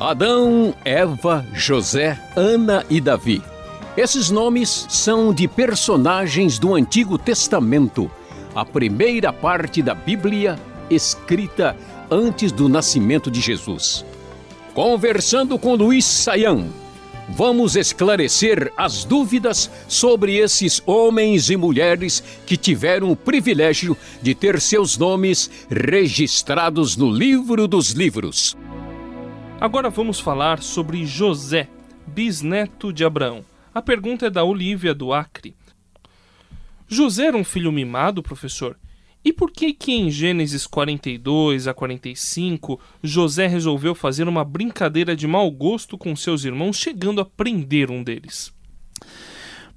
Adão, Eva, José, Ana e Davi. Esses nomes são de personagens do Antigo Testamento, a primeira parte da Bíblia escrita antes do nascimento de Jesus. Conversando com Luiz Saião, vamos esclarecer as dúvidas sobre esses homens e mulheres que tiveram o privilégio de ter seus nomes registrados no livro dos livros. Agora vamos falar sobre José, bisneto de Abraão. A pergunta é da Olívia do Acre. José era um filho mimado, professor? E por que que em Gênesis 42 a 45 José resolveu fazer uma brincadeira de mau gosto com seus irmãos, chegando a prender um deles?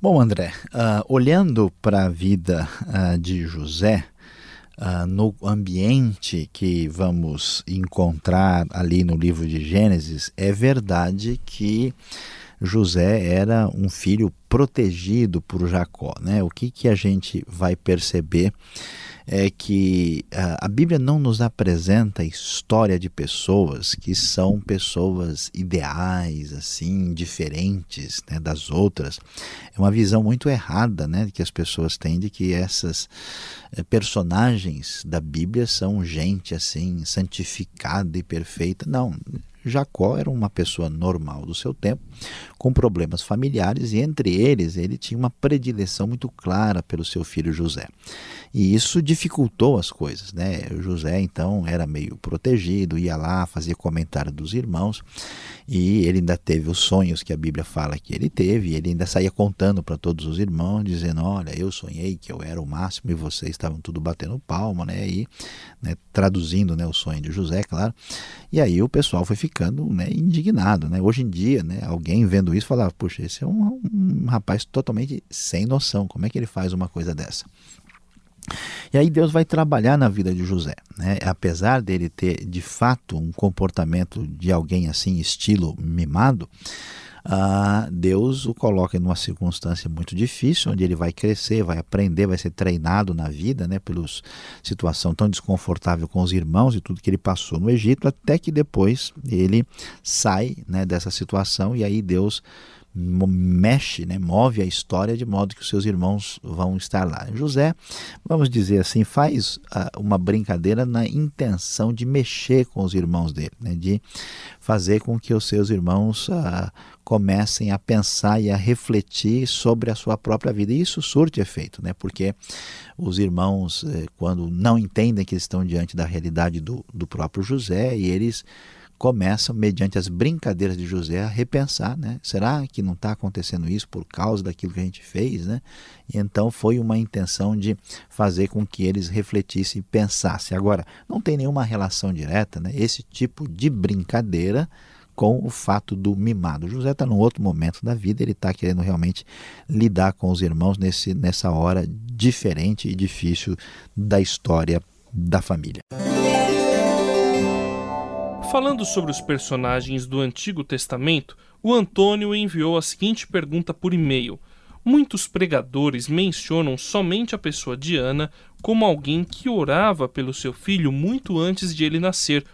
Bom, André, uh, olhando para a vida uh, de José, uh, no ambiente que vamos encontrar ali no livro de Gênesis, é verdade que José era um filho protegido por Jacó. Né? O que, que a gente vai perceber é que a Bíblia não nos apresenta a história de pessoas que são pessoas ideais, assim, diferentes né, das outras. É uma visão muito errada né, que as pessoas têm de que essas eh, personagens da Bíblia são gente assim, santificada e perfeita. Não, Jacó era uma pessoa normal do seu tempo, com problemas familiares, e entre eles ele tinha uma predileção muito clara pelo seu filho José. E isso dificultou as coisas. Né? O José, então, era meio protegido, ia lá, fazia comentário dos irmãos, e ele ainda teve os sonhos que a Bíblia fala que ele teve, e ele ainda saía contando para todos os irmãos, dizendo: Olha, eu sonhei que eu era o máximo e vocês estavam tudo batendo palma, né? E né, traduzindo né, o sonho de José, claro. E aí o pessoal foi ficando né, indignado. Né? Hoje em dia, né, alguém vendo isso falava: Puxa, esse é um, um rapaz totalmente sem noção, como é que ele faz uma coisa dessa? E aí Deus vai trabalhar na vida de José. Né? Apesar dele ter de fato um comportamento de alguém assim, estilo mimado, uh, Deus o coloca em uma circunstância muito difícil, onde ele vai crescer, vai aprender, vai ser treinado na vida, né, pela situação tão desconfortável com os irmãos e tudo que ele passou no Egito, até que depois ele sai né, dessa situação e aí Deus mexe, né, move a história de modo que os seus irmãos vão estar lá. José, vamos dizer assim, faz uh, uma brincadeira na intenção de mexer com os irmãos dele, né, de fazer com que os seus irmãos uh, comecem a pensar e a refletir sobre a sua própria vida. E isso surte efeito, né, porque os irmãos, eh, quando não entendem que estão diante da realidade do, do próprio José, e eles começam, mediante as brincadeiras de José, a repensar, né? Será que não está acontecendo isso por causa daquilo que a gente fez, né? E então foi uma intenção de fazer com que eles refletissem e pensassem. Agora, não tem nenhuma relação direta, né? Esse tipo de brincadeira com o fato do mimado. José está num outro momento da vida, ele está querendo realmente lidar com os irmãos nesse, nessa hora diferente e difícil da história da família. Falando sobre os personagens do Antigo Testamento, o Antônio enviou a seguinte pergunta por e-mail. Muitos pregadores mencionam somente a pessoa de Ana como alguém que orava pelo seu filho muito antes de ele nascer.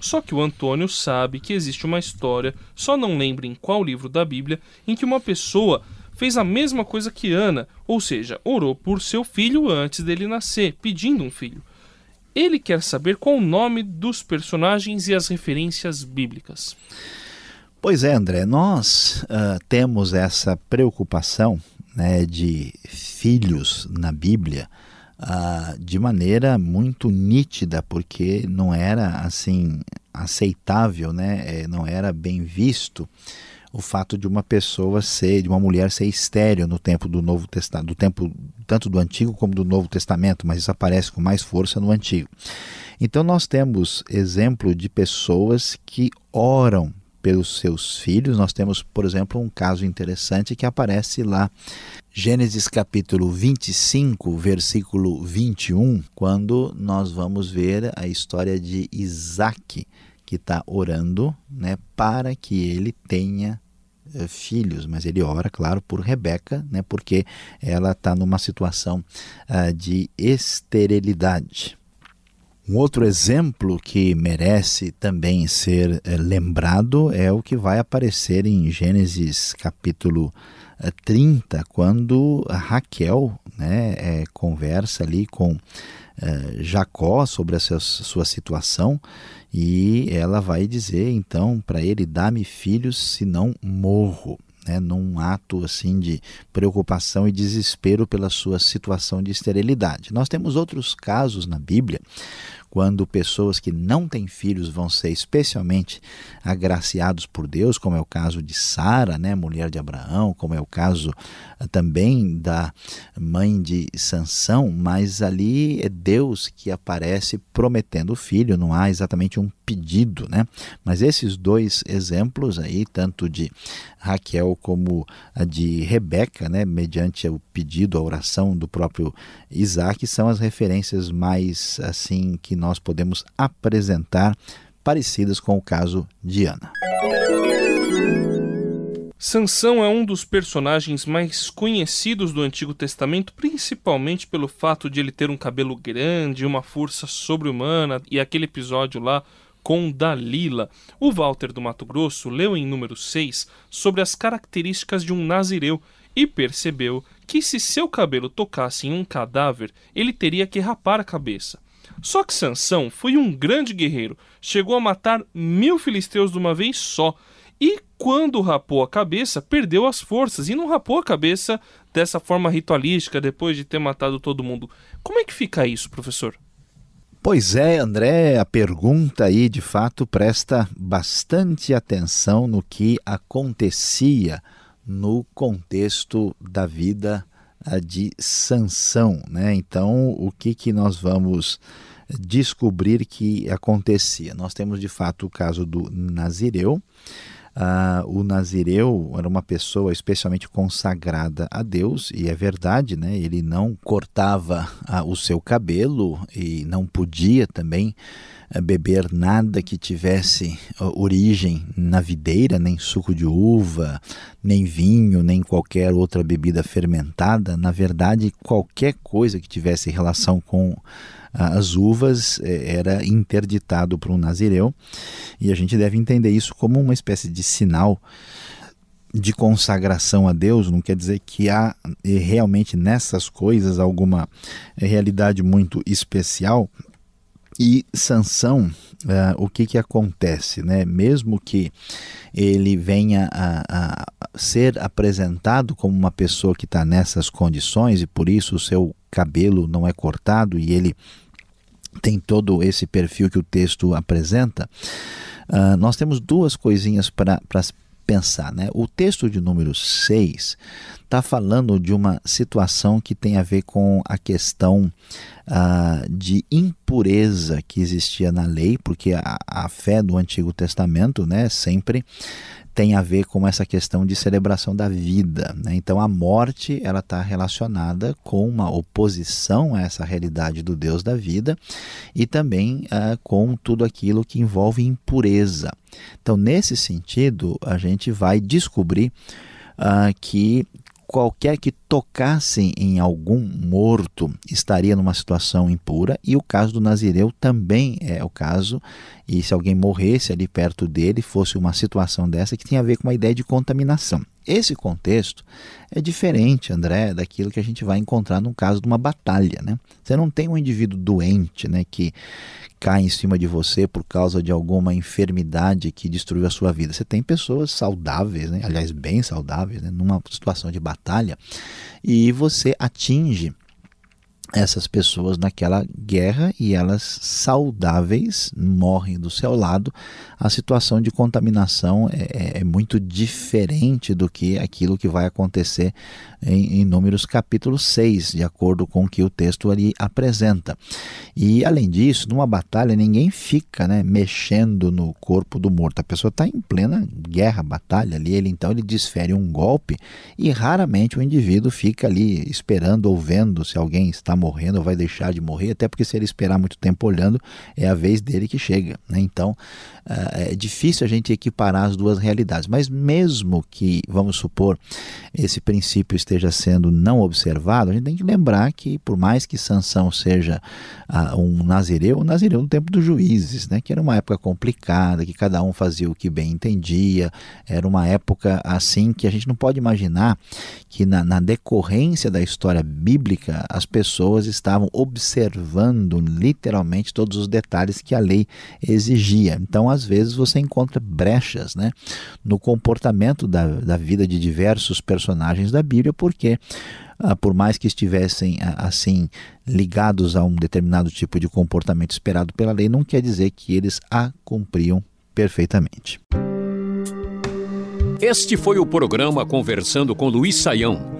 Só que o Antônio sabe que existe uma história, só não lembra em qual livro da Bíblia, em que uma pessoa fez a mesma coisa que Ana, ou seja, orou por seu filho antes dele nascer, pedindo um filho. Ele quer saber qual o nome dos personagens e as referências bíblicas. Pois é, André, nós uh, temos essa preocupação né, de filhos na Bíblia uh, de maneira muito nítida, porque não era assim aceitável, né, é, não era bem visto o fato de uma pessoa ser, de uma mulher ser estéreo no tempo do Novo Testamento, do tempo tanto do Antigo como do Novo Testamento, mas isso aparece com mais força no Antigo. Então nós temos exemplo de pessoas que oram pelos seus filhos. Nós temos, por exemplo, um caso interessante que aparece lá Gênesis capítulo 25, versículo 21, quando nós vamos ver a história de Isaac que está orando né, para que ele tenha eh, filhos, mas ele ora, claro, por Rebeca, né, porque ela está numa situação uh, de esterilidade. Um outro exemplo que merece também ser é, lembrado é o que vai aparecer em Gênesis capítulo 30, quando Raquel né, é, conversa ali com é, Jacó sobre a sua, sua situação e ela vai dizer então para ele: dá-me filhos, senão morro. Né, num ato assim de preocupação e desespero pela sua situação de esterilidade. Nós temos outros casos na Bíblia quando pessoas que não têm filhos vão ser especialmente agraciados por Deus, como é o caso de Sara, né, mulher de Abraão, como é o caso ah, também da mãe de Sansão, mas ali é Deus que aparece prometendo o filho, não há exatamente um pedido, né? Mas esses dois exemplos aí, tanto de Raquel como a de Rebeca, né, mediante o pedido, a oração do próprio Isaac, são as referências mais assim que nós podemos apresentar parecidas com o caso de Ana. Sansão é um dos personagens mais conhecidos do Antigo Testamento, principalmente pelo fato de ele ter um cabelo grande, uma força sobre-humana e aquele episódio lá com Dalila. O Walter do Mato Grosso leu em número 6 sobre as características de um nazireu e percebeu que se seu cabelo tocasse em um cadáver, ele teria que rapar a cabeça. Só que Sansão foi um grande guerreiro, chegou a matar mil filisteus de uma vez só, e quando rapou a cabeça, perdeu as forças e não rapou a cabeça dessa forma ritualística depois de ter matado todo mundo. Como é que fica isso, professor? Pois é, André, a pergunta aí de fato presta bastante atenção no que acontecia no contexto da vida de Sansão, né? Então, o que que nós vamos descobrir que acontecia. Nós temos de fato o caso do Nazireu. Uh, o Nazireu era uma pessoa especialmente consagrada a Deus, e é verdade, né? ele não cortava uh, o seu cabelo e não podia também uh, beber nada que tivesse origem na videira, nem suco de uva, nem vinho, nem qualquer outra bebida fermentada. Na verdade, qualquer coisa que tivesse relação com as uvas é, era interditado para um nazireu, e a gente deve entender isso como uma espécie de sinal de consagração a Deus, não quer dizer que há realmente nessas coisas alguma realidade muito especial. E Sansão, uh, o que, que acontece? Né? Mesmo que ele venha a, a ser apresentado como uma pessoa que está nessas condições e por isso o seu cabelo não é cortado e ele tem todo esse perfil que o texto apresenta, uh, nós temos duas coisinhas para pensar. Né? O texto de número 6 está falando de uma situação que tem a ver com a questão uh, de impureza que existia na lei, porque a, a fé do Antigo Testamento né, sempre tem a ver com essa questão de celebração da vida. Né? Então a morte ela está relacionada com uma oposição a essa realidade do Deus da vida e também uh, com tudo aquilo que envolve impureza. Então nesse sentido a gente vai descobrir uh, que qualquer que tocasse em algum morto estaria numa situação impura, e o caso do Nazireu também é o caso, e se alguém morresse ali perto dele, fosse uma situação dessa que tinha a ver com uma ideia de contaminação. Esse contexto é diferente, André, daquilo que a gente vai encontrar no caso de uma batalha. Né? Você não tem um indivíduo doente né, que cai em cima de você por causa de alguma enfermidade que destruiu a sua vida. Você tem pessoas saudáveis, né? aliás, bem saudáveis, né? numa situação de batalha, e você atinge essas pessoas naquela guerra e elas saudáveis morrem do seu lado. A situação de contaminação é, é, é muito diferente do que aquilo que vai acontecer em, em Números capítulo 6, de acordo com o que o texto ali apresenta. E além disso, numa batalha ninguém fica né, mexendo no corpo do morto. A pessoa está em plena guerra, batalha ali, ele então ele desfere um golpe e raramente o indivíduo fica ali esperando ou vendo se alguém está morrendo ou vai deixar de morrer, até porque se ele esperar muito tempo olhando, é a vez dele que chega. Né? Então, é difícil a gente equiparar as duas realidades. Mas mesmo que, vamos supor, esse princípio esteja sendo não observado, a gente tem que lembrar que, por mais que Sansão seja uh, um nazireu, um nazireu no tempo dos juízes, né? que era uma época complicada, que cada um fazia o que bem entendia, era uma época assim que a gente não pode imaginar que na, na decorrência da história bíblica as pessoas estavam observando literalmente todos os detalhes que a lei exigia. Então, às vezes, você encontra brechas né, no comportamento da, da vida de diversos personagens da Bíblia, porque ah, por mais que estivessem ah, assim ligados a um determinado tipo de comportamento esperado pela lei, não quer dizer que eles a cumpriam perfeitamente. Este foi o programa Conversando com Luiz Saião.